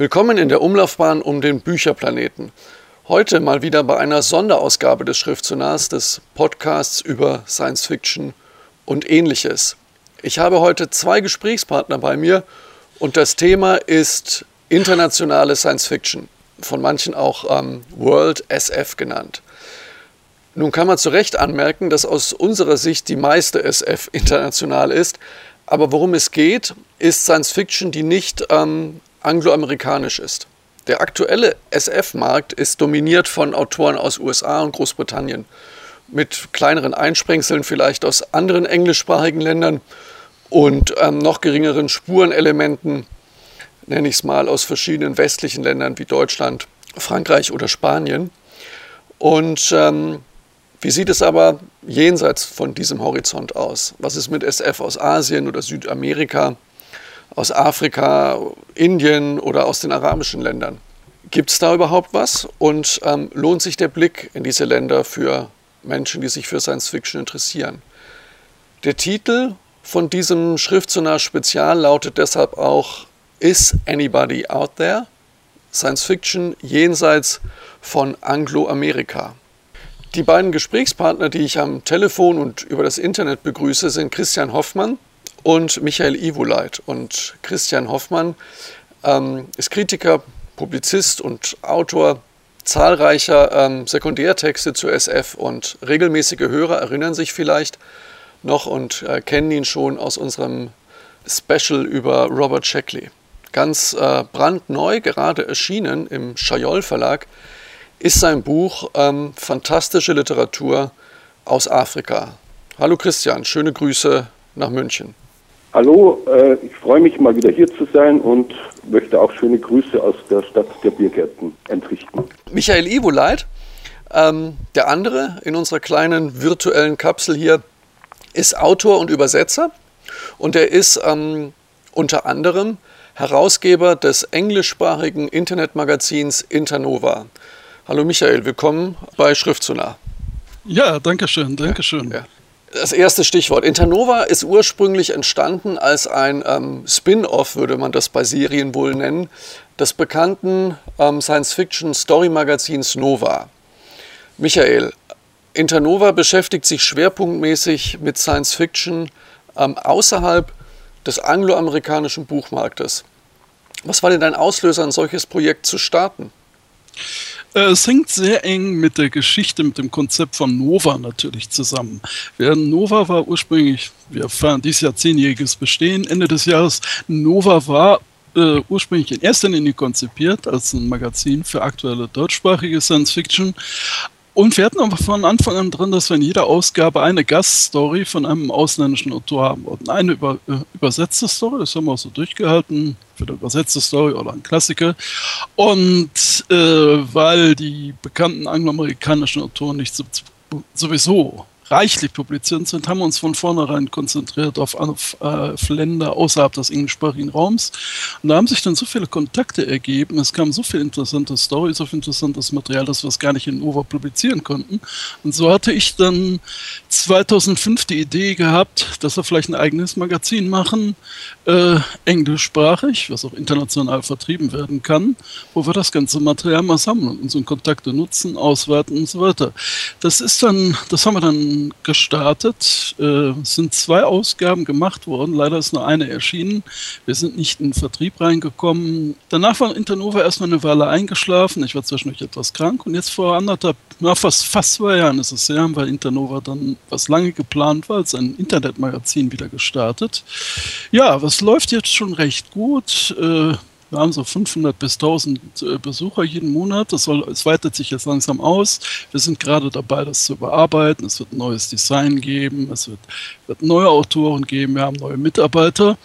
Willkommen in der Umlaufbahn um den Bücherplaneten. Heute mal wieder bei einer Sonderausgabe des Schriftsonars des Podcasts über Science Fiction und ähnliches. Ich habe heute zwei Gesprächspartner bei mir und das Thema ist internationale Science Fiction, von manchen auch ähm, World SF genannt. Nun kann man zu Recht anmerken, dass aus unserer Sicht die meiste SF international ist, aber worum es geht, ist Science Fiction, die nicht ähm, angloamerikanisch ist. Der aktuelle SF-Markt ist dominiert von Autoren aus USA und Großbritannien, mit kleineren Einsprengseln vielleicht aus anderen englischsprachigen Ländern und ähm, noch geringeren Spurenelementen, nenne ich es mal, aus verschiedenen westlichen Ländern wie Deutschland, Frankreich oder Spanien. Und ähm, wie sieht es aber jenseits von diesem Horizont aus? Was ist mit SF aus Asien oder Südamerika? Aus Afrika, Indien oder aus den arabischen Ländern. Gibt es da überhaupt was? Und ähm, lohnt sich der Blick in diese Länder für Menschen, die sich für Science Fiction interessieren? Der Titel von diesem Schriftsonar Spezial lautet deshalb auch Is Anybody Out There? Science Fiction jenseits von Angloamerika. Die beiden Gesprächspartner, die ich am Telefon und über das Internet begrüße, sind Christian Hoffmann, und Michael Iwoleit. Und Christian Hoffmann ähm, ist Kritiker, Publizist und Autor zahlreicher ähm, Sekundärtexte zur SF und regelmäßige Hörer erinnern sich vielleicht noch und äh, kennen ihn schon aus unserem Special über Robert Sheckley. Ganz äh, brandneu, gerade erschienen im Schajol Verlag, ist sein Buch ähm, Fantastische Literatur aus Afrika. Hallo Christian, schöne Grüße nach München. Hallo, äh, ich freue mich mal wieder hier zu sein und möchte auch schöne Grüße aus der Stadt der Biergärten entrichten. Michael Ivoleit, ähm, der andere in unserer kleinen virtuellen Kapsel hier, ist Autor und Übersetzer und er ist ähm, unter anderem Herausgeber des englischsprachigen Internetmagazins Internova. Hallo Michael, willkommen bei Schriftsonar. Ja, danke schön, danke schön. Ja, ja. Das erste Stichwort. Internova ist ursprünglich entstanden als ein ähm, Spin-off, würde man das bei Serien wohl nennen, des bekannten ähm, Science-Fiction-Story-Magazins Nova. Michael, Internova beschäftigt sich schwerpunktmäßig mit Science-Fiction ähm, außerhalb des angloamerikanischen Buchmarktes. Was war denn dein Auslöser, ein solches Projekt zu starten? Äh, es hängt sehr eng mit der Geschichte, mit dem Konzept von Nova natürlich zusammen. Während Nova war ursprünglich, wir feiern dieses Jahr zehnjähriges Bestehen, Ende des Jahres, Nova war äh, ursprünglich in erster Linie konzipiert als ein Magazin für aktuelle deutschsprachige Science Fiction, und wir hatten aber von Anfang an drin, dass wir in jeder Ausgabe eine Gaststory von einem ausländischen Autor haben wollten. Eine über, äh, übersetzte Story, das haben wir auch so durchgehalten, für eine übersetzte Story oder ein Klassiker. Und äh, weil die bekannten angloamerikanischen Autoren nicht so, sowieso reichlich publiziert sind, haben wir uns von vornherein konzentriert auf, auf, äh, auf Länder außerhalb des englischsprachigen Raums. Und da haben sich dann so viele Kontakte ergeben, es kam so viel interessante so viel interessantes Material, dass wir es gar nicht in Nova publizieren konnten. Und so hatte ich dann 2005 die Idee gehabt, dass wir vielleicht ein eigenes Magazin machen, äh, englischsprachig, was auch international vertrieben werden kann, wo wir das ganze Material mal sammeln und unsere Kontakte nutzen, auswerten und so weiter. Das ist dann, das haben wir dann gestartet. Äh, es sind zwei Ausgaben gemacht worden. Leider ist nur eine erschienen. Wir sind nicht in den Vertrieb reingekommen. Danach war Internova erstmal eine Weile eingeschlafen. Ich war zwischendurch etwas krank und jetzt vor anderthalb, na, fast, fast zwei Jahren ist es her, weil Internova dann, was lange geplant war, als ein Internetmagazin wieder gestartet. Ja, was läuft jetzt schon recht gut. Äh, wir haben so 500 bis 1000 äh, Besucher jeden Monat. Das soll, es weitet sich jetzt langsam aus. Wir sind gerade dabei, das zu überarbeiten. Es wird neues Design geben. Es wird, wird neue Autoren geben. Wir haben neue Mitarbeiter.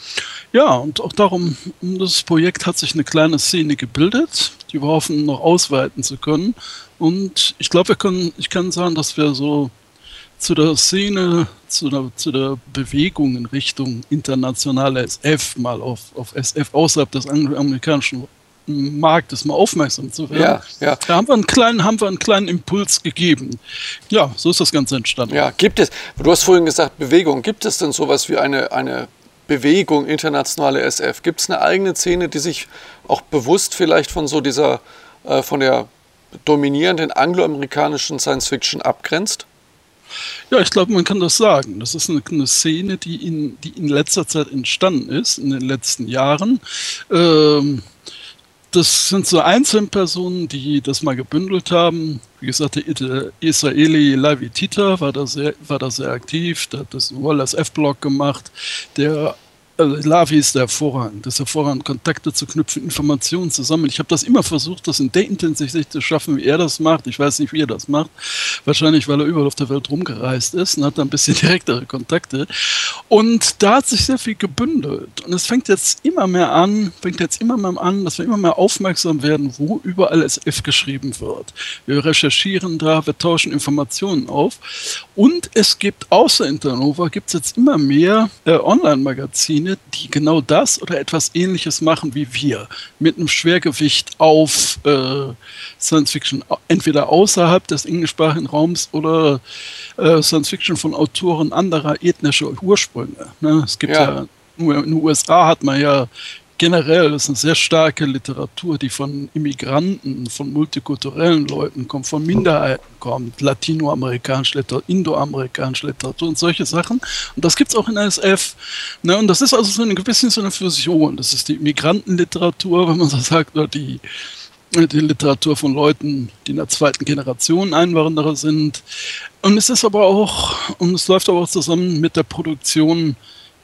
Ja, und auch darum, um das Projekt hat sich eine kleine Szene gebildet, die wir hoffen, noch ausweiten zu können. Und ich glaube, wir können, ich kann sagen, dass wir so zu der Szene, zu der, zu der Bewegung in Richtung internationale SF, mal auf, auf SF außerhalb des amerikanischen Marktes mal aufmerksam zu werden. Ja, ja. Da haben wir, einen kleinen, haben wir einen kleinen Impuls gegeben. Ja, so ist das Ganze entstanden. Ja, gibt es, du hast vorhin gesagt, Bewegung, gibt es denn sowas wie eine, eine Bewegung internationale SF? Gibt es eine eigene Szene, die sich auch bewusst vielleicht von so dieser, äh, von der dominierenden angloamerikanischen Science Fiction abgrenzt? Ja, ich glaube, man kann das sagen. Das ist eine, eine, Szene, die in, die in letzter Zeit entstanden ist, in den letzten Jahren. Ähm, das sind so Einzelpersonen, die das mal gebündelt haben. Wie gesagt, der Israeli Lavi Tita war da sehr, war da sehr aktiv, der hat das Wallace F-Blog gemacht. Der also Lavi ist hervorragend. Das ist hervorragend, Kontakte zu knüpfen, Informationen zu sammeln. Ich habe das immer versucht, das in der Intensität zu schaffen, wie er das macht. Ich weiß nicht, wie er das macht. Wahrscheinlich, weil er überall auf der Welt rumgereist ist und hat da ein bisschen direktere Kontakte. Und da hat sich sehr viel gebündelt. Und es fängt jetzt immer mehr an, fängt jetzt immer mehr an, dass wir immer mehr aufmerksam werden, wo überall SF geschrieben wird. Wir recherchieren da, wir tauschen Informationen auf. Und es gibt außer Internova, gibt es jetzt immer mehr äh, Online-Magazine, Magazine, die genau das oder etwas ähnliches machen wie wir, mit einem Schwergewicht auf äh, Science Fiction, entweder außerhalb des englischsprachigen Raums oder äh, Science Fiction von Autoren anderer ethnischer Ursprünge. Ne? Es gibt ja. ja nur in den USA hat man ja generell ist eine sehr starke Literatur, die von Immigranten, von multikulturellen Leuten kommt, von Minderheiten kommt, latinoamerikanische Literatur, indoamerikanische Literatur und solche Sachen. Und das gibt es auch in der SF. Ne? Und das ist also so ein bisschen so eine Fusion. Das ist die Immigrantenliteratur, wenn man so sagt, oder die, die Literatur von Leuten, die in der zweiten Generation Einwanderer sind. Und es ist aber auch, und es läuft aber auch zusammen mit der Produktion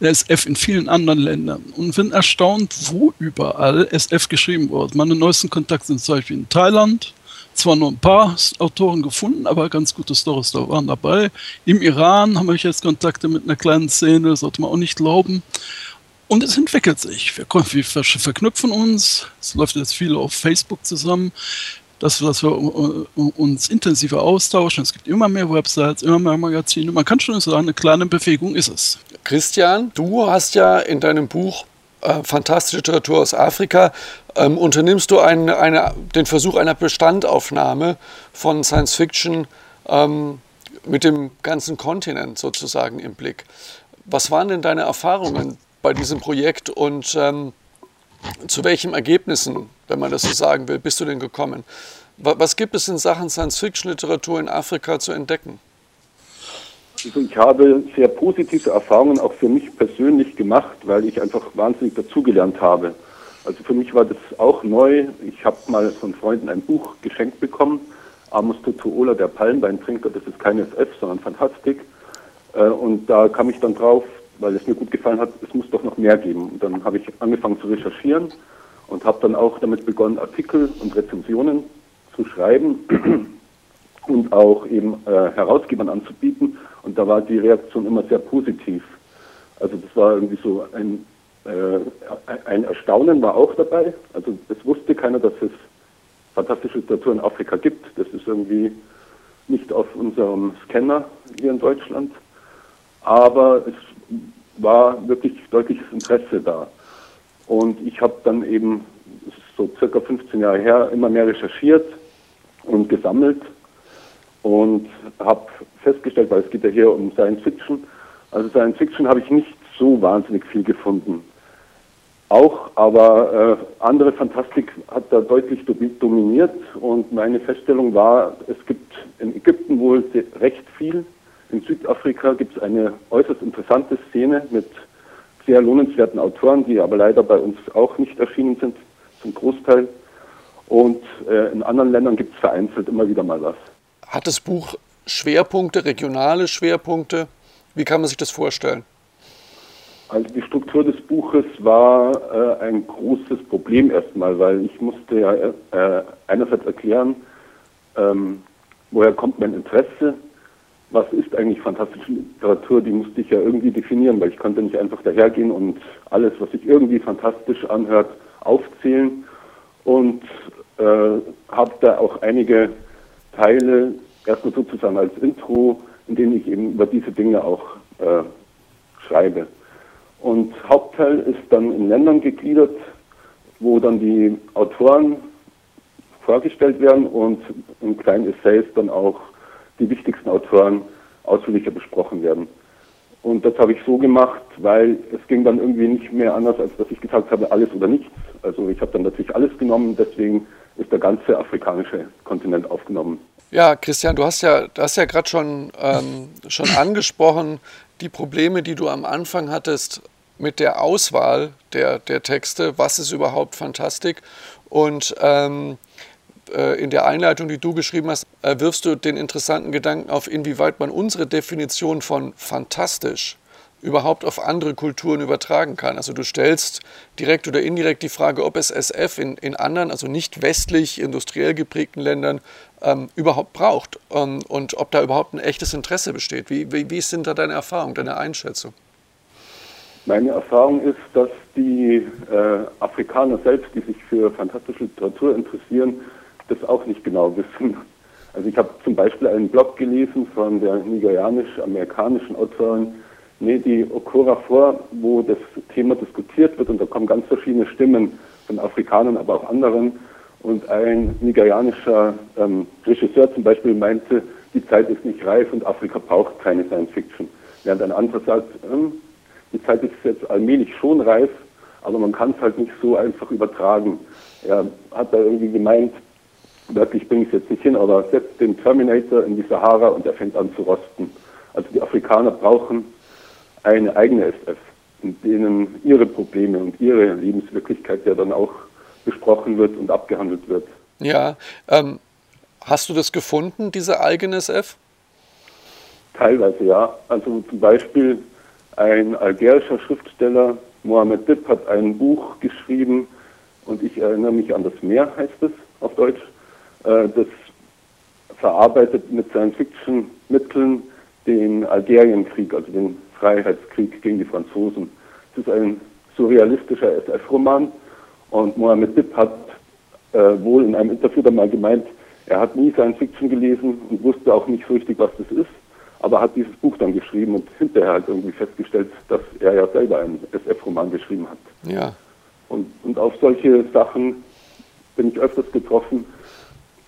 SF in vielen anderen Ländern und bin erstaunt, wo überall SF geschrieben wurde. Meine neuesten Kontakte sind zum Beispiel in Thailand, zwar nur ein paar Autoren gefunden, aber ganz gute Stories da waren dabei. Im Iran habe ich jetzt Kontakte mit einer kleinen Szene, sollte man auch nicht glauben. Und es entwickelt sich. Wir, wir verknüpfen uns. Es läuft jetzt viel auf Facebook zusammen dass, dass wir uns intensiver austauschen. Es gibt immer mehr Websites, immer mehr Magazine. Man kann schon sagen, eine kleine Bewegung ist es. Christian, du hast ja in deinem Buch äh, Fantastische Literatur aus Afrika, ähm, unternimmst du ein, eine, den Versuch einer Bestandaufnahme von Science Fiction ähm, mit dem ganzen Kontinent sozusagen im Blick. Was waren denn deine Erfahrungen bei diesem Projekt und ähm, zu welchen Ergebnissen, wenn man das so sagen will, bist du denn gekommen? Was gibt es in Sachen Science-Fiction-Literatur in Afrika zu entdecken? Also ich habe sehr positive Erfahrungen auch für mich persönlich gemacht, weil ich einfach wahnsinnig dazugelernt habe. Also für mich war das auch neu. Ich habe mal von Freunden ein Buch geschenkt bekommen, Amos Tutuola, der Palmweintrinker. Das ist keine FF, sondern Fantastik. Äh, und da kam ich dann drauf, weil es mir gut gefallen hat, es muss doch noch mehr geben. Und dann habe ich angefangen zu recherchieren und habe dann auch damit begonnen, Artikel und Rezensionen zu schreiben und auch eben äh, Herausgebern anzubieten. Und da war die Reaktion immer sehr positiv. Also das war irgendwie so ein, äh, ein Erstaunen war auch dabei. Also es wusste keiner, dass es fantastische Literatur in Afrika gibt. Das ist irgendwie nicht auf unserem Scanner hier in Deutschland. Aber es war wirklich deutliches Interesse da. Und ich habe dann eben, so circa 15 Jahre her, immer mehr recherchiert und gesammelt und habe festgestellt, weil es geht ja hier um Science Fiction, also Science Fiction habe ich nicht so wahnsinnig viel gefunden. Auch, aber äh, andere Fantastik hat da deutlich dominiert und meine Feststellung war, es gibt in Ägypten wohl recht viel in Südafrika gibt es eine äußerst interessante Szene mit sehr lohnenswerten Autoren, die aber leider bei uns auch nicht erschienen sind, zum Großteil. Und äh, in anderen Ländern gibt es vereinzelt immer wieder mal was. Hat das Buch Schwerpunkte, regionale Schwerpunkte? Wie kann man sich das vorstellen? Also die Struktur des Buches war äh, ein großes Problem erstmal, weil ich musste ja äh, einerseits erklären, ähm, woher kommt mein Interesse was ist eigentlich fantastische Literatur, die musste ich ja irgendwie definieren, weil ich konnte nicht einfach dahergehen und alles, was sich irgendwie fantastisch anhört, aufzählen und äh, habe da auch einige Teile erstmal sozusagen als Intro, in denen ich eben über diese Dinge auch äh, schreibe. Und Hauptteil ist dann in Ländern gegliedert, wo dann die Autoren vorgestellt werden und in kleinen Essays dann auch die wichtigsten Autoren ausführlicher besprochen werden. Und das habe ich so gemacht, weil es ging dann irgendwie nicht mehr anders, als dass ich gesagt habe, alles oder nichts. Also ich habe dann natürlich alles genommen, deswegen ist der ganze afrikanische Kontinent aufgenommen. Ja, Christian, du hast ja, du hast ja gerade schon, ähm, schon angesprochen, die Probleme, die du am Anfang hattest mit der Auswahl der, der Texte. Was ist überhaupt Fantastik? Und ähm, äh, in der Einleitung, die du geschrieben hast, äh, wirfst du den interessanten Gedanken auf, inwieweit man unsere Definition von fantastisch überhaupt auf andere Kulturen übertragen kann. Also du stellst direkt oder indirekt die Frage, ob es SF in, in anderen, also nicht westlich, industriell geprägten Ländern ähm, überhaupt braucht ähm, und ob da überhaupt ein echtes Interesse besteht. Wie, wie, wie sind da deine Erfahrungen, deine Einschätzung? Meine Erfahrung ist, dass die äh, Afrikaner selbst, die sich für fantastische Literatur interessieren, das auch nicht genau wissen. Also ich habe zum Beispiel einen Blog gelesen von der nigerianisch-amerikanischen Autorin Nedi Okorafor, wo das Thema diskutiert wird und da kommen ganz verschiedene Stimmen von Afrikanern, aber auch anderen. Und ein nigerianischer ähm, Regisseur zum Beispiel meinte, die Zeit ist nicht reif und Afrika braucht keine Science Fiction. Während ein anderer sagt, ähm, die Zeit ist jetzt allmählich schon reif, aber man kann es halt nicht so einfach übertragen. Er hat da irgendwie gemeint, wirklich bringe ich es jetzt nicht hin, aber setzt den Terminator in die Sahara und er fängt an zu rosten. Also die Afrikaner brauchen eine eigene SF, in denen ihre Probleme und ihre Lebenswirklichkeit ja dann auch besprochen wird und abgehandelt wird. Ja, ähm, hast du das gefunden, diese eigene SF? Teilweise ja. Also zum Beispiel ein algerischer Schriftsteller, Mohamed Dib, hat ein Buch geschrieben und ich erinnere mich an das Meer, heißt es auf Deutsch. Äh, das verarbeitet mit Science-Fiction-Mitteln den Algerienkrieg, also den Freiheitskrieg gegen die Franzosen. Es ist ein surrealistischer SF-Roman und Mohamed Dib hat äh, wohl in einem Interview dann mal gemeint, er hat nie Science-Fiction gelesen und wusste auch nicht so richtig, was das ist, aber hat dieses Buch dann geschrieben und hinterher halt irgendwie festgestellt, dass er ja selber einen SF-Roman geschrieben hat. Ja. Und, und auf solche Sachen bin ich öfters getroffen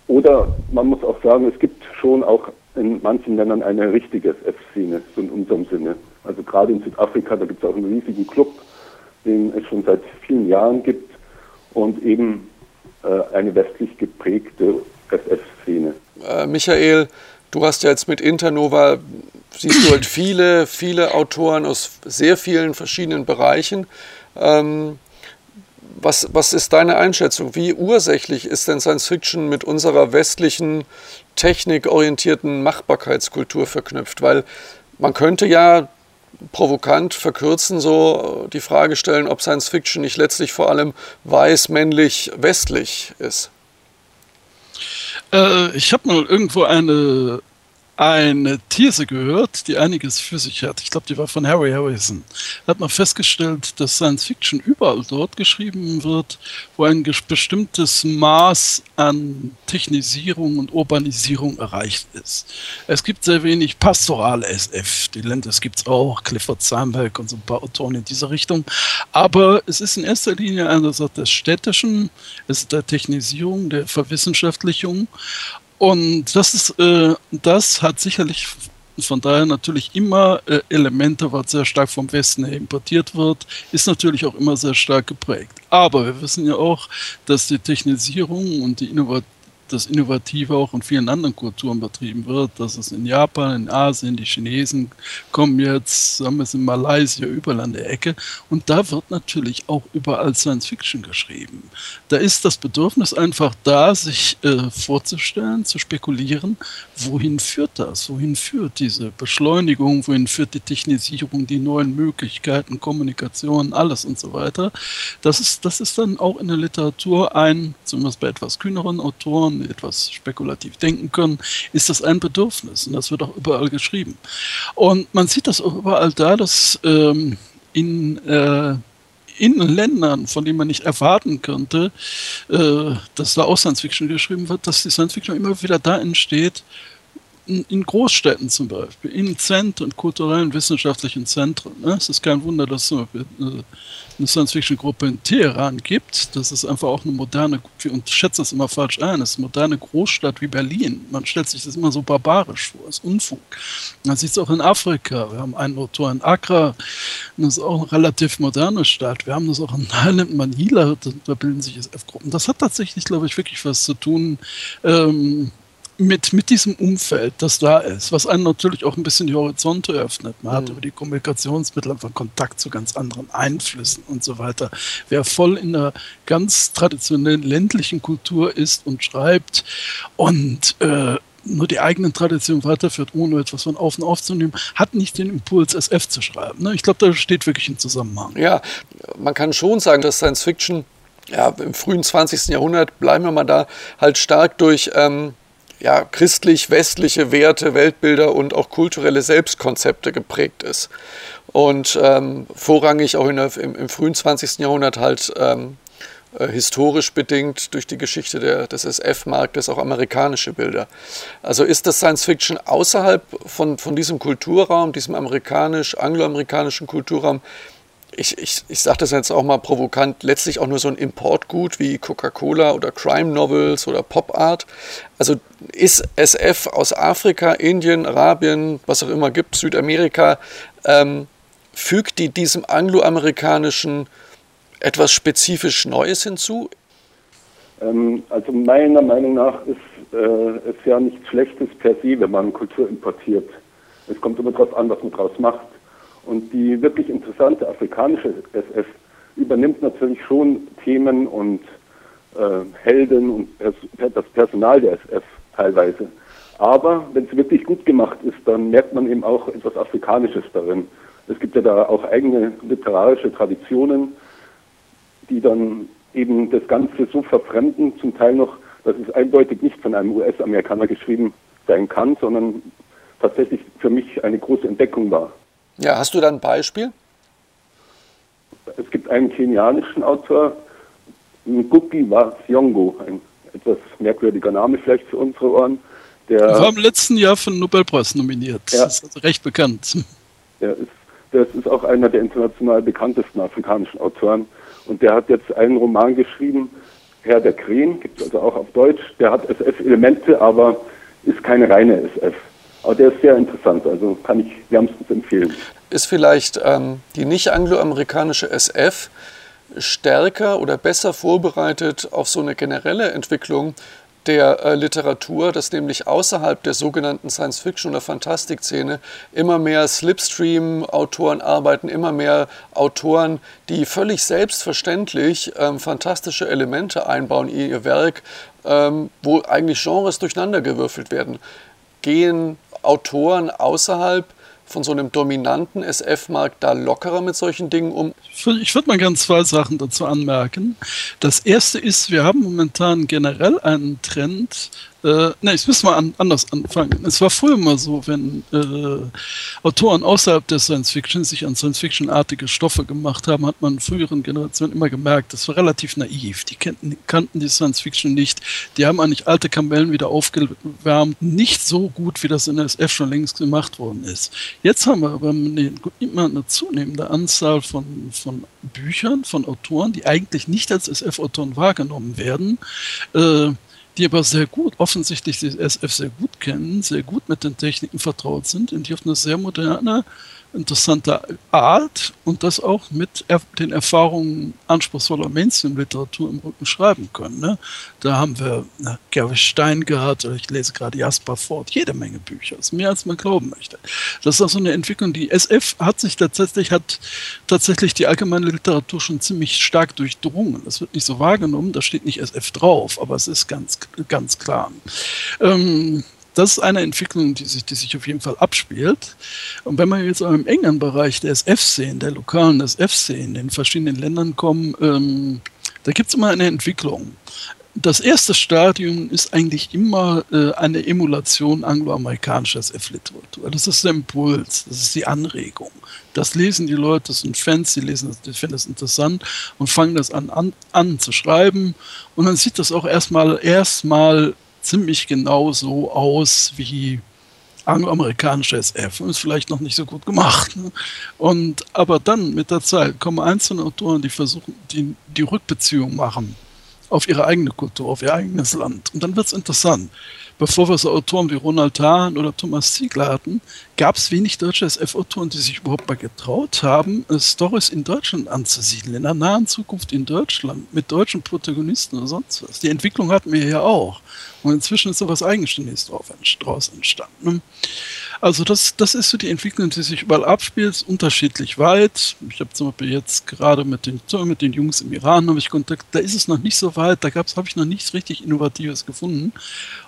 oder man muss auch sagen, es gibt schon auch in manchen Ländern eine richtige SF-Szene, so in unserem Sinne. Also gerade in Südafrika, da gibt es auch einen riesigen Club, den es schon seit vielen Jahren gibt und eben äh, eine westlich geprägte SF-Szene. Äh, Michael, du hast ja jetzt mit Internova, siehst du halt viele, viele Autoren aus sehr vielen verschiedenen Bereichen. Ähm, was, was ist deine Einschätzung? Wie ursächlich ist denn Science Fiction mit unserer westlichen, technikorientierten Machbarkeitskultur verknüpft? Weil man könnte ja provokant verkürzen so die Frage stellen, ob Science Fiction nicht letztlich vor allem weiß, männlich, westlich ist. Äh, ich habe mal irgendwo eine eine These gehört, die einiges für sich hat. Ich glaube, die war von Harry Harrison. Da hat man festgestellt, dass Science Fiction überall dort geschrieben wird, wo ein bestimmtes Maß an Technisierung und Urbanisierung erreicht ist. Es gibt sehr wenig pastorale SF. Die Landes gibt es auch, Clifford Sandberg und so ein paar Autoren in dieser Richtung. Aber es ist in erster Linie einerseits des Städtischen, es ist der Technisierung, der Verwissenschaftlichung und das ist, äh, das hat sicherlich von daher natürlich immer äh, Elemente, was sehr stark vom Westen her importiert wird, ist natürlich auch immer sehr stark geprägt. Aber wir wissen ja auch, dass die Technisierung und die Innovation das Innovative auch in vielen anderen Kulturen betrieben wird. Das ist in Japan, in Asien, die Chinesen kommen jetzt, wir es in Malaysia, überall an der Ecke. Und da wird natürlich auch überall Science Fiction geschrieben. Da ist das Bedürfnis einfach da, sich äh, vorzustellen, zu spekulieren, wohin führt das? Wohin führt diese Beschleunigung? Wohin führt die Technisierung, die neuen Möglichkeiten, Kommunikation, alles und so weiter? Das ist, das ist dann auch in der Literatur ein, zumindest bei etwas kühneren Autoren, etwas spekulativ denken können, ist das ein Bedürfnis. Und das wird auch überall geschrieben. Und man sieht das auch überall da, dass ähm, in, äh, in Ländern, von denen man nicht erwarten könnte, äh, dass da auch Science Fiction geschrieben wird, dass die Science Fiction immer wieder da entsteht, in Großstädten zum Beispiel, in Zentren, kulturellen, wissenschaftlichen Zentren. Ne? Es ist kein Wunder, dass es eine Science-Fiction-Gruppe in Teheran gibt. Das ist einfach auch eine moderne, und schätze das immer falsch ein, das ist eine moderne Großstadt wie Berlin. Man stellt sich das immer so barbarisch vor, das ist Unfug. Man sieht es auch in Afrika. Wir haben einen Autor in Accra, das ist auch eine relativ moderne Stadt. Wir haben das auch in Thailand, Manila, da bilden sich SF-Gruppen. Das hat tatsächlich, glaube ich, wirklich was zu tun. Ähm, mit, mit diesem Umfeld, das da ist, was einen natürlich auch ein bisschen die Horizonte öffnet. Man mhm. hat über die Kommunikationsmittel einfach Kontakt zu ganz anderen Einflüssen und so weiter. Wer voll in einer ganz traditionellen ländlichen Kultur ist und schreibt und äh, nur die eigenen Traditionen weiterführt, ohne etwas von außen aufzunehmen, hat nicht den Impuls, SF zu schreiben. Ne? Ich glaube, da steht wirklich ein Zusammenhang. Ja, man kann schon sagen, dass Science Fiction ja, im frühen 20. Jahrhundert, bleiben wir mal da, halt stark durch ähm, ja, christlich-westliche Werte, Weltbilder und auch kulturelle Selbstkonzepte geprägt ist. Und ähm, vorrangig auch der, im, im, frühen 20. Jahrhundert halt ähm, äh, historisch bedingt durch die Geschichte der, des SF-Marktes auch amerikanische Bilder. Also ist das Science Fiction außerhalb von, von diesem Kulturraum, diesem amerikanisch-angloamerikanischen Kulturraum, ich, ich, ich sage das jetzt auch mal provokant, letztlich auch nur so ein Importgut wie Coca-Cola oder Crime Novels oder Pop Art. Also ist SF aus Afrika, Indien, Arabien, was auch immer gibt, Südamerika, ähm, fügt die diesem angloamerikanischen etwas spezifisch Neues hinzu? Ähm, also meiner Meinung nach ist äh, es ja nichts Schlechtes per se, wenn man Kultur importiert. Es kommt immer darauf an, was man daraus macht. Und die wirklich interessante afrikanische SF übernimmt natürlich schon Themen und äh, Helden und Pers das Personal der SF teilweise. Aber wenn es wirklich gut gemacht ist, dann merkt man eben auch etwas Afrikanisches darin. Es gibt ja da auch eigene literarische Traditionen, die dann eben das Ganze so verfremden, zum Teil noch, dass es eindeutig nicht von einem US-Amerikaner geschrieben sein kann, sondern tatsächlich für mich eine große Entdeckung war. Ja, hast du da ein Beispiel? Es gibt einen kenianischen Autor, Ngugi wa Thiong'o, ein etwas merkwürdiger Name vielleicht für unsere Ohren. Der war im letzten Jahr für den Nobelpreis nominiert. Ja, das ist also recht bekannt. Der ist, das ist auch einer der international bekanntesten afrikanischen Autoren. Und der hat jetzt einen Roman geschrieben, Herr der Krähen, gibt es also auch auf Deutsch. Der hat SF-Elemente, aber ist keine reine SF. Aber der ist sehr interessant, also kann ich wärmstens empfehlen. Ist vielleicht ähm, die nicht angloamerikanische SF stärker oder besser vorbereitet auf so eine generelle Entwicklung der äh, Literatur, dass nämlich außerhalb der sogenannten Science-Fiction- oder Fantastik-Szene immer mehr Slipstream-Autoren arbeiten, immer mehr Autoren, die völlig selbstverständlich ähm, fantastische Elemente einbauen in ihr Werk, ähm, wo eigentlich Genres durcheinandergewürfelt werden. Gehen Autoren außerhalb von so einem dominanten SF-Markt da lockerer mit solchen Dingen um? Ich würde mal gerne zwei Sachen dazu anmerken. Das erste ist, wir haben momentan generell einen Trend, äh, ne, ich muss mal an, anders anfangen. Es war früher immer so, wenn äh, Autoren außerhalb der Science Fiction sich an Science Fiction-artige Stoffe gemacht haben, hat man in früheren Generationen immer gemerkt, das war relativ naiv. Die kannten, kannten die Science Fiction nicht. Die haben eigentlich alte Kamellen wieder aufgewärmt. Nicht so gut, wie das in der SF schon längst gemacht worden ist. Jetzt haben wir aber immer eine zunehmende Anzahl von, von Büchern, von Autoren, die eigentlich nicht als SF-Autoren wahrgenommen werden. Äh, die aber sehr gut, offensichtlich die SF sehr gut kennen, sehr gut mit den Techniken vertraut sind und die auf eine sehr moderne interessante Art und das auch mit den Erfahrungen anspruchsvoller Mainstream-Literatur im Rücken schreiben können. Ne? Da haben wir ne, Gary Stein gehabt, ich lese gerade Jasper Ford, jede Menge Bücher, ist mehr als man glauben möchte. Das ist also eine Entwicklung, die SF hat sich tatsächlich, hat tatsächlich die allgemeine Literatur schon ziemlich stark durchdrungen. Das wird nicht so wahrgenommen, da steht nicht SF drauf, aber es ist ganz, ganz klar. Ähm, das ist eine Entwicklung, die sich, die sich auf jeden Fall abspielt. Und wenn wir jetzt auch im engen Bereich der SF-Szenen, der lokalen SF-Szenen in den verschiedenen Ländern kommen, ähm, da gibt es immer eine Entwicklung. Das erste Stadium ist eigentlich immer äh, eine Emulation angloamerikanischer SF-Literatur. Das ist der Impuls, das ist die Anregung. Das lesen die Leute, das sind Fans, die lesen das, die finden das interessant und fangen das an, an, an zu schreiben. Und dann sieht das auch erstmal erstmal ziemlich genau so aus wie angloamerikanische SF und ist vielleicht noch nicht so gut gemacht. Ne? Und aber dann mit der Zeit kommen einzelne Autoren, die versuchen, die die Rückbeziehung machen auf ihre eigene Kultur, auf ihr eigenes Land. Und dann wird es interessant. Bevor wir so Autoren wie Ronald Hahn oder Thomas Ziegler hatten, gab es wenig deutsche SF-Autoren, die sich überhaupt mal getraut haben, äh, Stories in Deutschland anzusiedeln, in der nahen Zukunft in Deutschland, mit deutschen Protagonisten oder sonst was. Die Entwicklung hatten wir ja auch. Und inzwischen ist so was Eigenständiges draus entstanden. Also das, das ist so die Entwicklung, die sich überall abspielt, unterschiedlich weit. Ich habe zum Beispiel jetzt gerade mit den, mit den Jungs im Iran habe ich Kontakt, da ist es noch nicht so weit, da habe ich noch nichts richtig Innovatives gefunden.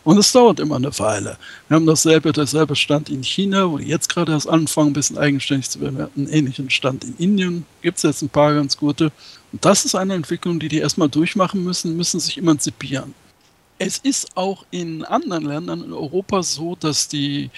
Und es dauert immer eine Weile. Wir haben dasselbe, derselbe Stand in China, wo die jetzt gerade erst anfangen, ein bisschen eigenständig zu werden. Wir hatten einen ähnlichen Stand in Indien, gibt es jetzt ein paar ganz gute. Und das ist eine Entwicklung, die die erstmal durchmachen müssen, müssen sich emanzipieren. Es ist auch in anderen Ländern in Europa so, dass die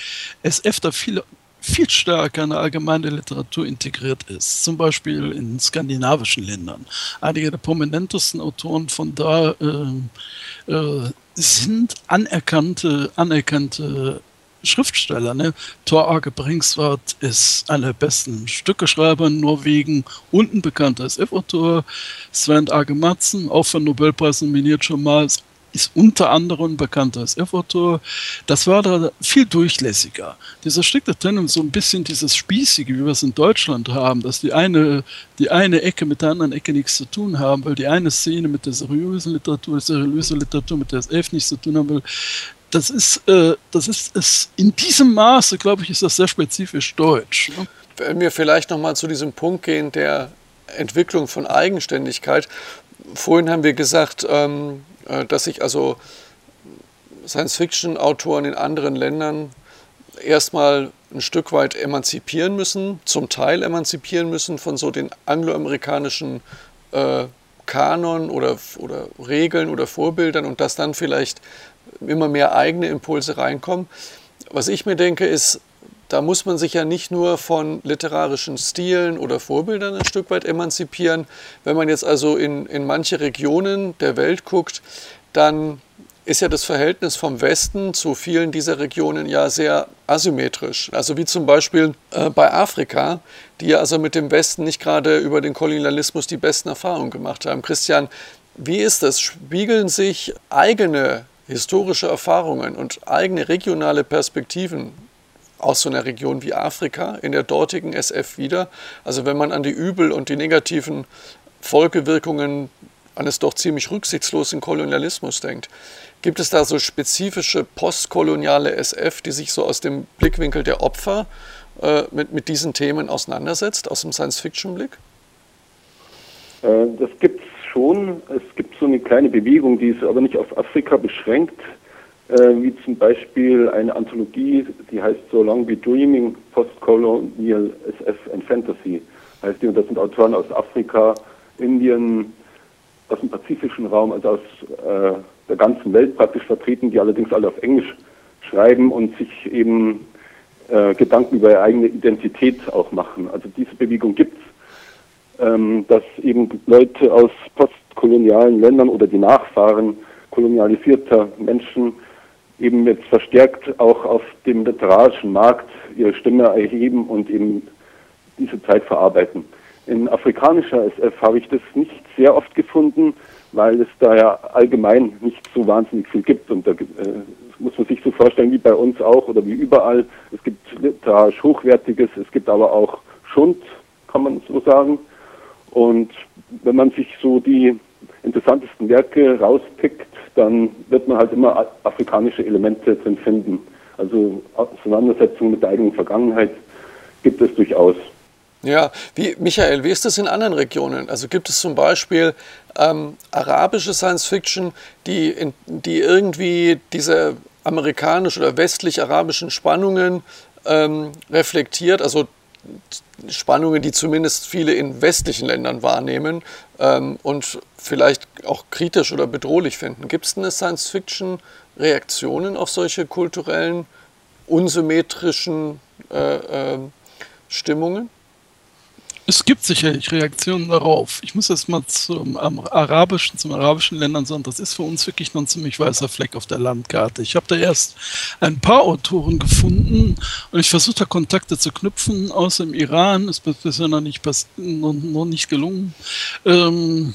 SF da viel, viel stärker in der allgemeine Literatur integriert ist. Zum Beispiel in skandinavischen Ländern. Einige der prominentesten Autoren von da äh, äh, sind anerkannte, anerkannte Schriftsteller. Ne? Thor Age Bringsvart ist einer der besten Stückeschreiber in Norwegen und ein bekannter SF-Autor. Sven Age Madsen, auch für Nobelpreis nominiert schon mal, ist ist unter anderem bekannt als F-Autor. Das war da viel durchlässiger. Dieser strikte Trennung, so ein bisschen dieses Spießige, wie wir es in Deutschland haben, dass die eine, die eine Ecke mit der anderen Ecke nichts zu tun haben, weil die eine Szene mit der seriösen Literatur, seriöse Literatur mit der SF nichts zu tun haben will. Das ist, äh, das ist es in diesem Maße, glaube ich, ist das sehr spezifisch deutsch. Ne? Wenn wir vielleicht nochmal zu diesem Punkt gehen der Entwicklung von Eigenständigkeit. Vorhin haben wir gesagt, ähm, äh, dass sich also Science-Fiction-Autoren in anderen Ländern erstmal ein Stück weit emanzipieren müssen, zum Teil emanzipieren müssen von so den angloamerikanischen äh, Kanon oder, oder Regeln oder Vorbildern und dass dann vielleicht immer mehr eigene Impulse reinkommen. Was ich mir denke, ist, da muss man sich ja nicht nur von literarischen Stilen oder Vorbildern ein Stück weit emanzipieren. Wenn man jetzt also in, in manche Regionen der Welt guckt, dann ist ja das Verhältnis vom Westen zu vielen dieser Regionen ja sehr asymmetrisch. Also wie zum Beispiel äh, bei Afrika, die ja also mit dem Westen nicht gerade über den Kolonialismus die besten Erfahrungen gemacht haben. Christian, wie ist das? Spiegeln sich eigene historische Erfahrungen und eigene regionale Perspektiven aus so einer Region wie Afrika in der dortigen SF wieder. Also wenn man an die Übel und die negativen Folgewirkungen eines doch ziemlich rücksichtslosen Kolonialismus denkt. Gibt es da so spezifische postkoloniale SF, die sich so aus dem Blickwinkel der Opfer äh, mit, mit diesen Themen auseinandersetzt, aus dem Science-Fiction-Blick? Äh, das gibt es schon. Es gibt so eine kleine Bewegung, die ist aber nicht auf Afrika beschränkt, wie zum Beispiel eine Anthologie, die heißt So Long Be Dreaming, Postcolonial SF and Fantasy. Heißt die, und das sind Autoren aus Afrika, Indien, aus dem pazifischen Raum, also aus äh, der ganzen Welt praktisch vertreten, die allerdings alle auf Englisch schreiben und sich eben äh, Gedanken über ihre eigene Identität auch machen. Also diese Bewegung gibt es, ähm, dass eben Leute aus postkolonialen Ländern oder die Nachfahren kolonialisierter Menschen eben jetzt verstärkt auch auf dem literarischen Markt ihre Stimme erheben und eben diese Zeit verarbeiten. In afrikanischer SF habe ich das nicht sehr oft gefunden, weil es da ja allgemein nicht so wahnsinnig viel gibt. Und da äh, muss man sich so vorstellen wie bei uns auch oder wie überall. Es gibt literarisch Hochwertiges, es gibt aber auch Schund, kann man so sagen. Und wenn man sich so die interessantesten Werke rauspickt, dann wird man halt immer afrikanische Elemente drin finden. Also Auseinandersetzung mit der eigenen Vergangenheit gibt es durchaus. Ja, wie, Michael, wie ist das in anderen Regionen? Also gibt es zum Beispiel ähm, arabische Science Fiction, die, in, die irgendwie diese amerikanisch- oder westlich-arabischen Spannungen ähm, reflektiert, also Spannungen, die zumindest viele in westlichen Ländern wahrnehmen ähm, und vielleicht auch kritisch oder bedrohlich finden. Gibt es eine Science-Fiction-Reaktionen auf solche kulturellen, unsymmetrischen äh, äh, Stimmungen? Es gibt sicherlich Reaktionen darauf. Ich muss jetzt mal zum arabischen, zum arabischen Ländern sagen, das ist für uns wirklich noch ein ziemlich weißer Fleck auf der Landkarte. Ich habe da erst ein paar Autoren gefunden und ich versuche da Kontakte zu knüpfen, außer im Iran, ist bisher noch nicht, noch, noch nicht gelungen. Ähm,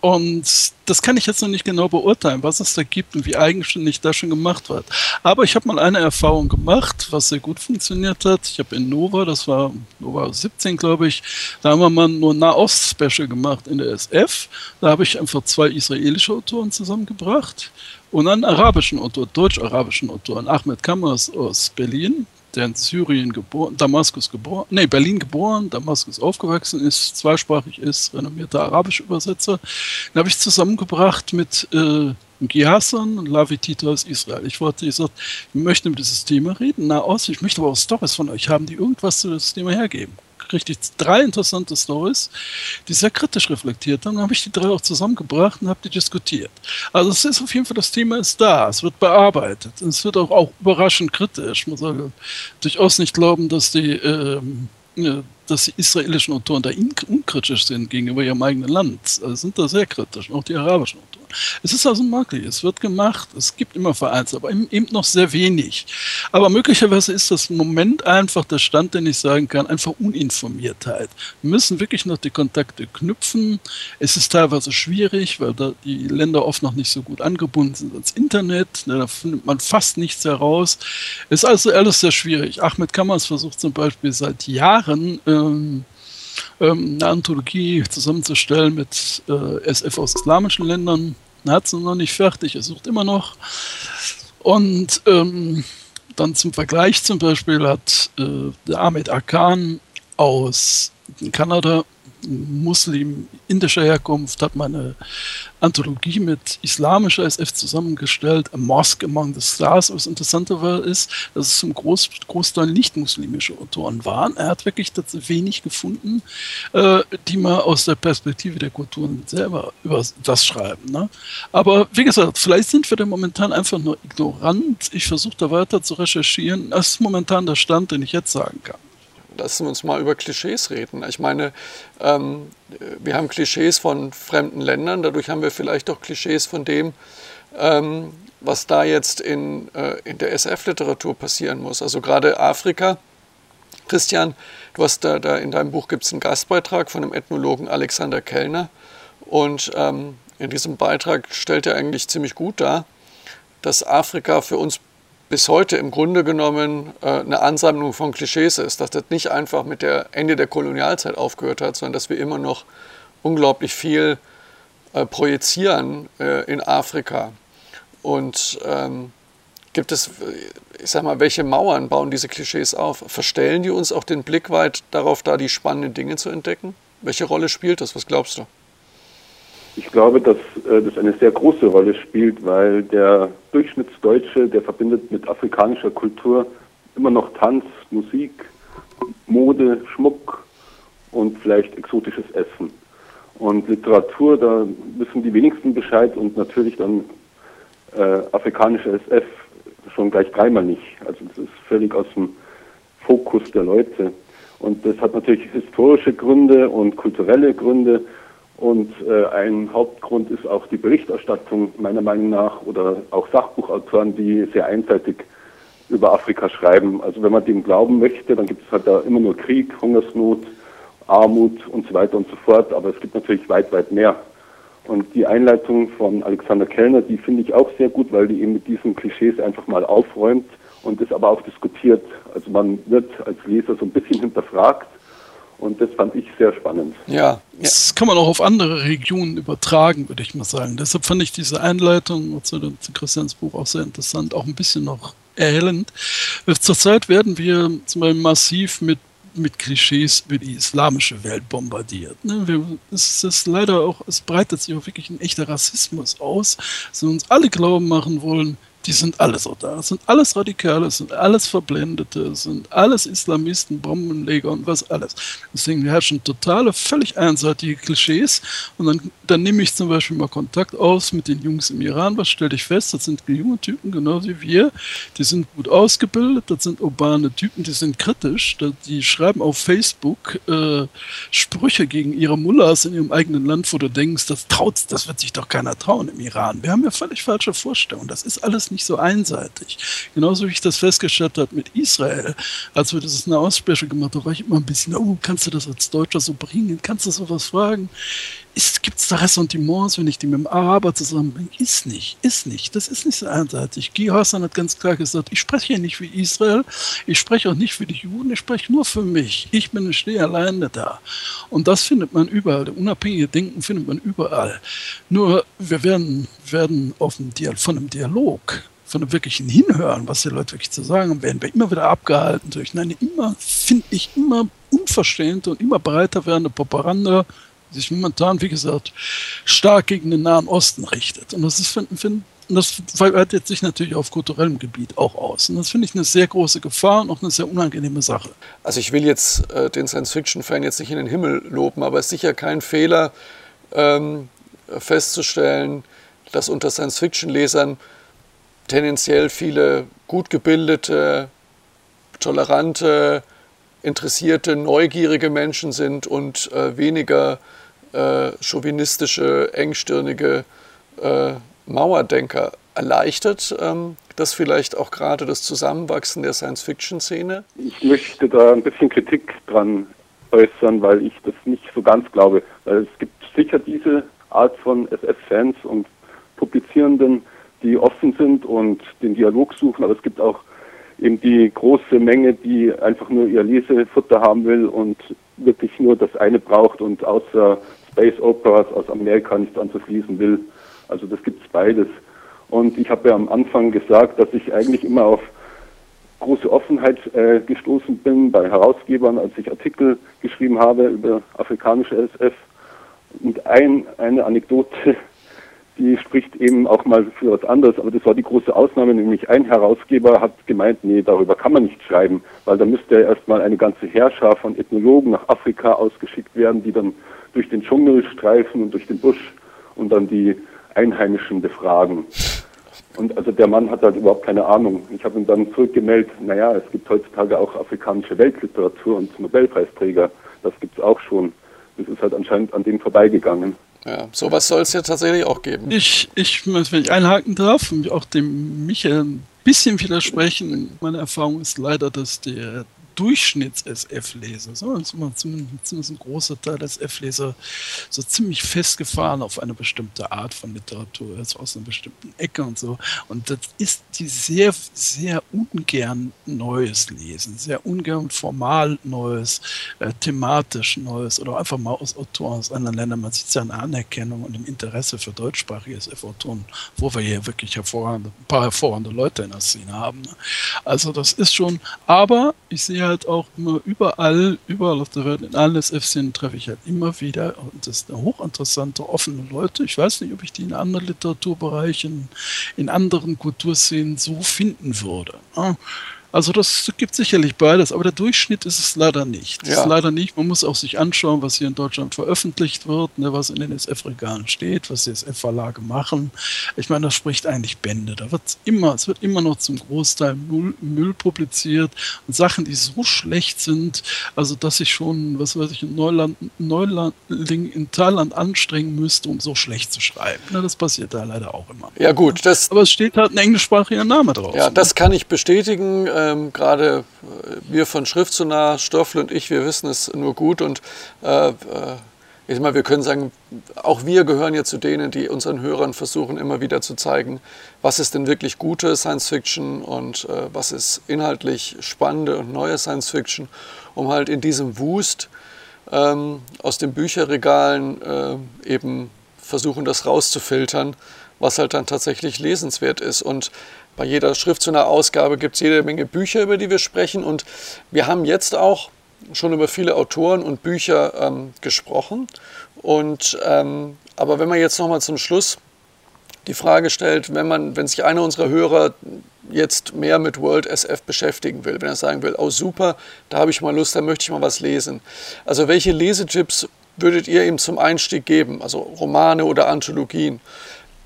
und das kann ich jetzt noch nicht genau beurteilen, was es da gibt und wie eigenständig da schon gemacht wird. Aber ich habe mal eine Erfahrung gemacht, was sehr gut funktioniert hat. Ich habe in Nova, das war Nova 17, glaube ich, da haben wir mal nur Nahost-Special gemacht in der SF. Da habe ich einfach zwei israelische Autoren zusammengebracht und einen arabischen Autor, deutsch-arabischen Autor, Ahmed Kammers aus Berlin der in Syrien geboren, Damaskus geboren, nee, Berlin geboren, Damaskus aufgewachsen ist, zweisprachig ist, renommierter arabischer Übersetzer. Den habe ich zusammengebracht mit äh, Gihassan und Lavi Tito aus Israel. Ich wollte gesagt, ich möchte über dieses Thema reden, na aus, ich möchte aber auch Stories von euch haben, die irgendwas zu diesem Thema hergeben richtig drei interessante Stories, die sehr kritisch reflektiert haben. Dann habe ich die drei auch zusammengebracht und habe die diskutiert. Also es ist auf jeden Fall, das Thema ist da, es wird bearbeitet. Es wird auch, auch überraschend kritisch. Man soll durchaus nicht glauben, dass die ähm, dass die israelischen Autoren da unkritisch sind gegenüber ihrem eigenen Land. Also sind da sehr kritisch, auch die arabischen Autoren. Es ist also möglich, es wird gemacht, es gibt immer Vereins, aber eben noch sehr wenig. Aber möglicherweise ist das im Moment einfach der Stand, den ich sagen kann, einfach Uninformiertheit. Wir müssen wirklich noch die Kontakte knüpfen. Es ist teilweise schwierig, weil da die Länder oft noch nicht so gut angebunden sind ans Internet. Da findet man fast nichts heraus. Es ist also alles sehr schwierig. Ahmed Kammers versucht zum Beispiel seit Jahren, ähm, ähm, eine Anthologie zusammenzustellen mit äh, SF aus islamischen Ländern. Er hat sie noch nicht fertig, er sucht immer noch. Und ähm, dann zum Vergleich zum Beispiel hat äh, der Ahmed Akan aus Kanada Muslim indischer Herkunft, hat meine Anthologie mit islamischer SF zusammengestellt, A Mosque Among the Stars. Was interessanter war, ist, dass es zum Groß, Großteil nicht-muslimische Autoren waren. Er hat wirklich wenig gefunden, äh, die mal aus der Perspektive der Kulturen selber über das schreiben. Ne? Aber wie gesagt, vielleicht sind wir da momentan einfach nur ignorant. Ich versuche da weiter zu recherchieren. Das ist momentan der Stand, den ich jetzt sagen kann lassen wir uns mal über Klischees reden. Ich meine, ähm, wir haben Klischees von fremden Ländern, dadurch haben wir vielleicht auch Klischees von dem, ähm, was da jetzt in, äh, in der SF-Literatur passieren muss. Also gerade Afrika. Christian, du hast da, da in deinem Buch gibt es einen Gastbeitrag von dem Ethnologen Alexander Kellner. Und ähm, in diesem Beitrag stellt er eigentlich ziemlich gut dar, dass Afrika für uns bis heute im Grunde genommen äh, eine Ansammlung von Klischees ist, dass das nicht einfach mit der Ende der Kolonialzeit aufgehört hat, sondern dass wir immer noch unglaublich viel äh, projizieren äh, in Afrika. Und ähm, gibt es, ich sag mal, welche Mauern bauen diese Klischees auf? Verstellen die uns auch den Blick weit darauf, da die spannenden Dinge zu entdecken? Welche Rolle spielt das? Was glaubst du? Ich glaube, dass äh, das eine sehr große Rolle spielt, weil der Durchschnittsdeutsche, der verbindet mit afrikanischer Kultur immer noch Tanz, Musik, Mode, Schmuck und vielleicht exotisches Essen. Und Literatur, da wissen die wenigsten Bescheid und natürlich dann äh, afrikanische SF schon gleich dreimal nicht. Also das ist völlig aus dem Fokus der Leute. Und das hat natürlich historische Gründe und kulturelle Gründe. Und äh, ein Hauptgrund ist auch die Berichterstattung meiner Meinung nach oder auch Sachbuchautoren, die sehr einseitig über Afrika schreiben. Also wenn man dem glauben möchte, dann gibt es halt da immer nur Krieg, Hungersnot, Armut und so weiter und so fort. Aber es gibt natürlich weit, weit mehr. Und die Einleitung von Alexander Kellner, die finde ich auch sehr gut, weil die eben mit diesen Klischees einfach mal aufräumt und es aber auch diskutiert. Also man wird als Leser so ein bisschen hinterfragt und das fand ich sehr spannend. Ja, das kann man auch auf andere Regionen übertragen, würde ich mal sagen. Deshalb fand ich diese Einleitung zu, zu Christians Buch auch sehr interessant, auch ein bisschen noch erhellend. Zurzeit werden wir zum Beispiel massiv mit mit Klischees über die islamische Welt bombardiert. Ne? es ist leider auch, es breitet sich auch wirklich ein echter Rassismus aus, dass wir uns alle glauben machen wollen, die sind alle so da. Das sind alles Radikale, das sind alles Verblendete, das sind alles Islamisten, Bombenleger und was alles. Deswegen herrschen totale, völlig einseitige Klischees. Und dann, dann nehme ich zum Beispiel mal Kontakt aus mit den Jungs im Iran. Was stelle ich fest? Das sind junge Typen, genau wie wir. Die sind gut ausgebildet, das sind urbane Typen, die sind kritisch. Die schreiben auf Facebook äh, Sprüche gegen ihre Mullahs in ihrem eigenen Land, wo du denkst, das traut, das wird sich doch keiner trauen im Iran. Wir haben ja völlig falsche Vorstellungen. Das ist alles nicht so einseitig. Genauso wie ich das festgestellt habe mit Israel, als wir dieses Nahostspecial gemacht haben, war ich immer ein bisschen, oh, kannst du das als Deutscher so bringen? Kannst du sowas fragen? Gibt es da Ressentiments, wenn ich die mit dem Araber zusammenbringe? Ist nicht, ist nicht. Das ist nicht so einseitig. Guy Hassan hat ganz klar gesagt, ich spreche hier nicht für Israel, ich spreche auch nicht für die Juden, ich spreche nur für mich. Ich bin, ich stehe alleine da. Und das findet man überall. Unabhängige Denken findet man überall. Nur wir werden, werden auf dem von einem Dialog von einem wirklichen Hinhören, was die Leute wirklich zu sagen haben, werden wir immer wieder abgehalten durch eine immer, finde ich, immer unverständte und immer breiter werdende Propaganda, sich momentan, wie gesagt, stark gegen den Nahen Osten richtet. Und das ist, find, find, das weitet sich natürlich auf kulturellem Gebiet auch aus. Und das finde ich eine sehr große Gefahr und auch eine sehr unangenehme Sache. Also ich will jetzt äh, den Science-Fiction-Fan jetzt nicht in den Himmel loben, aber es ist sicher kein Fehler ähm, festzustellen, dass unter Science-Fiction-Lesern tendenziell viele gut gebildete, tolerante, interessierte, neugierige Menschen sind und äh, weniger äh, chauvinistische, engstirnige äh, Mauerdenker. Erleichtert ähm, das vielleicht auch gerade das Zusammenwachsen der Science-Fiction-Szene? Ich möchte da ein bisschen Kritik dran äußern, weil ich das nicht so ganz glaube. Weil es gibt sicher diese Art von SF-Fans und Publizierenden, die offen sind und den Dialog suchen, aber es gibt auch eben die große Menge, die einfach nur ihr Lesefutter haben will und wirklich nur das eine braucht und außer Space Operas aus Amerika nichts anderes will. Also das gibt es beides. Und ich habe ja am Anfang gesagt, dass ich eigentlich immer auf große Offenheit äh, gestoßen bin bei Herausgebern, als ich Artikel geschrieben habe über afrikanische SF. Und ein, eine Anekdote die spricht eben auch mal für was anderes, aber das war die große Ausnahme, nämlich ein Herausgeber hat gemeint, nee, darüber kann man nicht schreiben, weil da müsste ja erstmal eine ganze Herrscher von Ethnologen nach Afrika ausgeschickt werden, die dann durch den Dschungel streifen und durch den Busch und dann die Einheimischen befragen. Und also der Mann hat halt überhaupt keine Ahnung. Ich habe ihm dann zurückgemeldet, naja, es gibt heutzutage auch afrikanische Weltliteratur und Nobelpreisträger. Das gibt es auch schon. Das ist halt anscheinend an dem vorbeigegangen. Ja, sowas soll es ja tatsächlich auch geben. Ich, ich, wenn ich einhaken darf und auch dem Michael ein bisschen widersprechen, meine Erfahrung ist leider, dass der Durchschnitts-SF-Leser, so, zumindest ein großer Teil des SF-Leser, so ziemlich festgefahren auf eine bestimmte Art von Literatur, also aus einer bestimmten Ecke und so. Und das ist die sehr, sehr ungern Neues lesen, sehr ungern formal Neues, äh, thematisch Neues oder einfach mal aus Autoren aus anderen Ländern. Man sieht ja an Anerkennung und im Interesse für deutschsprachige SF-Autoren, wo wir hier wirklich hervorragende, ein paar hervorragende Leute in der Szene haben. Ne? Also das ist schon, aber ich sehe halt auch immer überall, überall auf der Welt, in allen SF-Szenen treffe ich halt immer wieder, und das sind hochinteressante, offene Leute. Ich weiß nicht, ob ich die in anderen Literaturbereichen, in anderen Kulturszenen so finden würde. Ne? Also das gibt sicherlich beides, aber der Durchschnitt ist es leider nicht. Ja. ist leider nicht. Man muss auch sich anschauen, was hier in Deutschland veröffentlicht wird, ne, was in den SF-Regalen steht, was die SF-Verlage machen. Ich meine, das spricht eigentlich Bände. Da wird immer, es wird immer noch zum Großteil Müll, Müll publiziert und Sachen, die so schlecht sind, also dass ich schon, was weiß ich, in Neuland, Neulandling in Thailand anstrengen müsste, um so schlecht zu schreiben. Ne, das passiert da leider auch immer. Ja gut, das. Aber es steht halt ein englischsprachiger Name drauf. Ja, das kann ich bestätigen ähm, gerade äh, wir von Schriftsonar, Stoffel und ich, wir wissen es nur gut und äh, äh, ich mal, wir können sagen, auch wir gehören ja zu denen, die unseren Hörern versuchen, immer wieder zu zeigen, was ist denn wirklich gute Science Fiction und äh, was ist inhaltlich spannende und neue Science Fiction, um halt in diesem Wust ähm, aus den Bücherregalen äh, eben versuchen, das rauszufiltern, was halt dann tatsächlich lesenswert ist. Und bei jeder Schriftsteller-Ausgabe gibt es jede Menge Bücher, über die wir sprechen. Und wir haben jetzt auch schon über viele Autoren und Bücher ähm, gesprochen. Und, ähm, aber wenn wir jetzt nochmal zum Schluss die Frage stellt, wenn man, wenn sich einer unserer Hörer jetzt mehr mit World SF beschäftigen will, wenn er sagen will, oh super, da habe ich mal Lust, da möchte ich mal was lesen. Also welche Lesetipps würdet ihr ihm zum Einstieg geben? Also Romane oder Anthologien?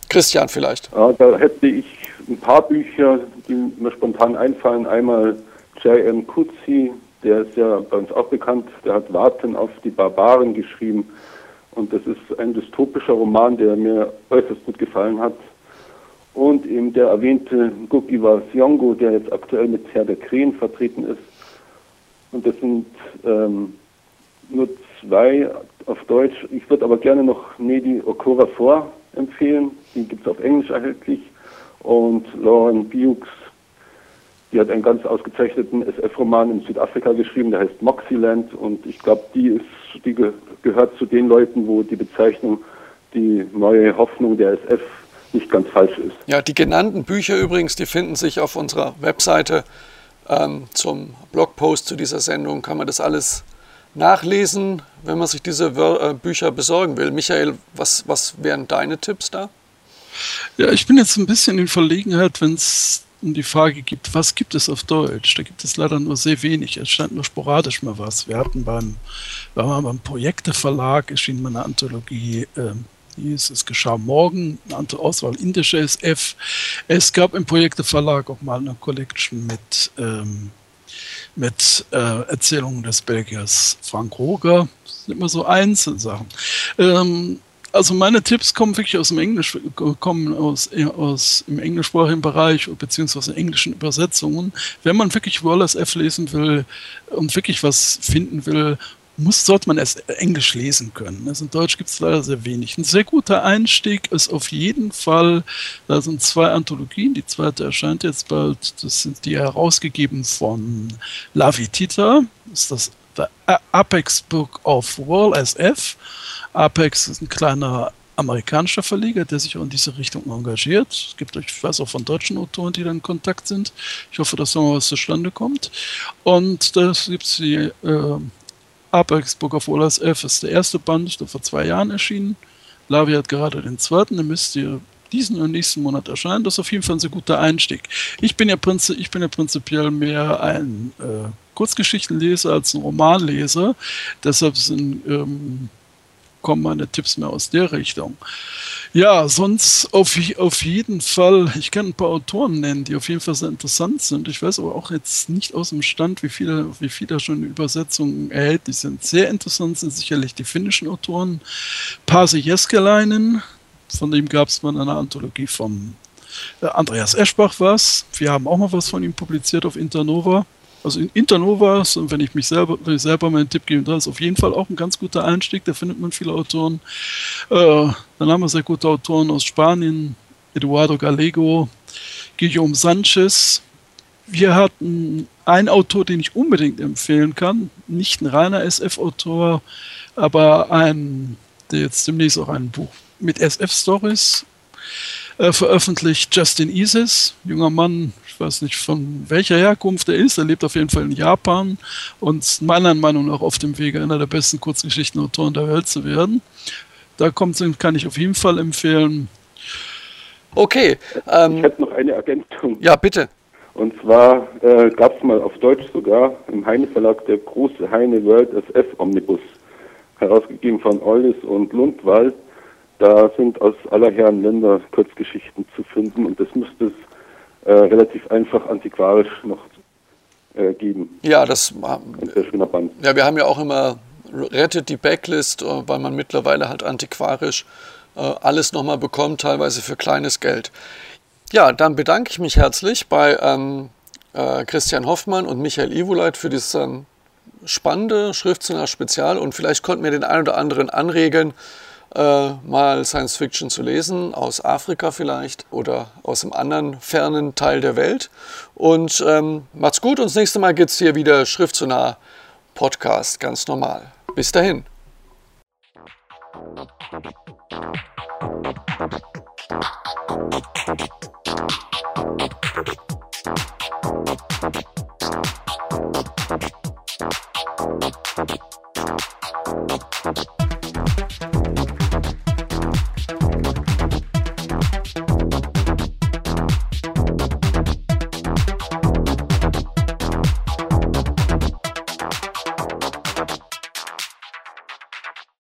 Christian vielleicht. Ja, da hätte ich ein paar Bücher, die mir spontan einfallen. Einmal J.M. Kutzi, der ist ja bei uns auch bekannt, der hat Warten auf die Barbaren geschrieben. Und das ist ein dystopischer Roman, der mir äußerst gut gefallen hat. Und eben der erwähnte Gukiwa Siongo, der jetzt aktuell mit Herr der Krähen vertreten ist. Und das sind ähm, nur zwei auf Deutsch. Ich würde aber gerne noch Nedi Okora vor empfehlen. Die gibt es auf Englisch erhältlich. Und Lauren Biux, die hat einen ganz ausgezeichneten SF-Roman in Südafrika geschrieben, der heißt Moxieland. Und ich glaube, die die ge gehört zu den Leuten, wo die Bezeichnung die neue Hoffnung der SF nicht ganz falsch ist. Ja, die genannten Bücher übrigens, die finden sich auf unserer Webseite ähm, zum Blogpost zu dieser Sendung. Kann man das alles nachlesen, wenn man sich diese äh, Bücher besorgen will. Michael, was, was wären deine Tipps da? Ja, ich bin jetzt ein bisschen in Verlegenheit, wenn es um die Frage gibt, was gibt es auf Deutsch? Da gibt es leider nur sehr wenig. Es stand nur sporadisch mal was. Wir hatten beim, wir haben beim Projekteverlag erschien mal eine Anthologie, ähm, hieß Es geschah morgen, eine Auswahl indischer SF. Es gab im Projekteverlag auch mal eine Collection mit, ähm, mit äh, Erzählungen des Belgiers Frank Roger. Das sind immer so Einzelsachen. Ähm, also meine Tipps kommen wirklich aus dem Englisch, kommen aus, aus im englischsprachigen Bereich beziehungsweise in englischen Übersetzungen. Wenn man wirklich Wallace F lesen will und wirklich was finden will, muss, sollte man erst Englisch lesen können. Also in Deutsch gibt es leider sehr wenig. Ein sehr guter Einstieg ist auf jeden Fall, da sind zwei Anthologien, die zweite erscheint jetzt bald, das sind die herausgegeben von Lavitita, ist das The Apex Book of World SF. Apex ist ein kleiner amerikanischer Verleger, der sich auch in diese Richtung engagiert. Es gibt, ich weiß auch von deutschen Autoren, die da in Kontakt sind. Ich hoffe, dass da mal was zustande kommt. Und das gibt es die äh, Apex Book of Wallace F ist der erste Band, der vor zwei Jahren erschienen. Lavi hat gerade den zweiten, der müsste diesen und nächsten Monat erscheinen. Das ist auf jeden Fall ein sehr guter Einstieg. Ich bin ja, prinzi ich bin ja prinzipiell mehr ein äh, Kurzgeschichtenleser als ein Romanleser. Deshalb sind, ähm, kommen meine Tipps mehr aus der Richtung. Ja, sonst auf, auf jeden Fall, ich kann ein paar Autoren nennen, die auf jeden Fall sehr interessant sind. Ich weiß aber auch jetzt nicht aus dem Stand, wie viele, wie viele schon Übersetzungen erhältlich sind. Sehr interessant sind sicherlich die finnischen Autoren. Pasi Jeskelainen, von dem gab es mal eine Anthologie von äh, Andreas Eschbach was. Wir haben auch mal was von ihm publiziert auf Internova. Also in Internova, und wenn ich mich selber, wenn ich selber meinen Tipp geben darf, ist auf jeden Fall auch ein ganz guter Einstieg. Da findet man viele Autoren. Äh, dann haben wir sehr gute Autoren aus Spanien, Eduardo Gallego, Guillaume Sanchez. Wir hatten einen Autor, den ich unbedingt empfehlen kann. Nicht ein reiner SF-Autor, aber ein, der jetzt demnächst auch ein Buch mit SF-Stories äh, veröffentlicht, Justin Isis, junger Mann, ich weiß nicht von welcher Herkunft er ist, er lebt auf jeden Fall in Japan und meiner Meinung nach auf dem Wege, einer der besten Kurzgeschichtenautoren der Welt zu werden. Da kommt, kann ich auf jeden Fall empfehlen. Okay. Ähm, ich hätte noch eine Ergänzung. Ja, bitte. Und zwar äh, gab es mal auf Deutsch sogar im Heine Verlag der große Heine World SF Omnibus, herausgegeben von Ollis und Lundwald. Da sind aus aller Herren Länder Kurzgeschichten zu finden und das müsste es äh, relativ einfach antiquarisch noch äh, geben. Ja, das. Ja, wir haben ja auch immer rettet die Backlist, äh, weil man mittlerweile halt antiquarisch äh, alles nochmal bekommt, teilweise für kleines Geld. Ja, dann bedanke ich mich herzlich bei ähm, äh, Christian Hoffmann und Michael Iwoleit für dieses ähm, spannende Schriftzimmer-Spezial und vielleicht konnten wir den einen oder anderen anregen, äh, mal Science Fiction zu lesen, aus Afrika vielleicht oder aus einem anderen fernen Teil der Welt. Und ähm, macht's gut und das nächste Mal gibt es hier wieder Schrift zu nah Podcast, ganz normal. Bis dahin.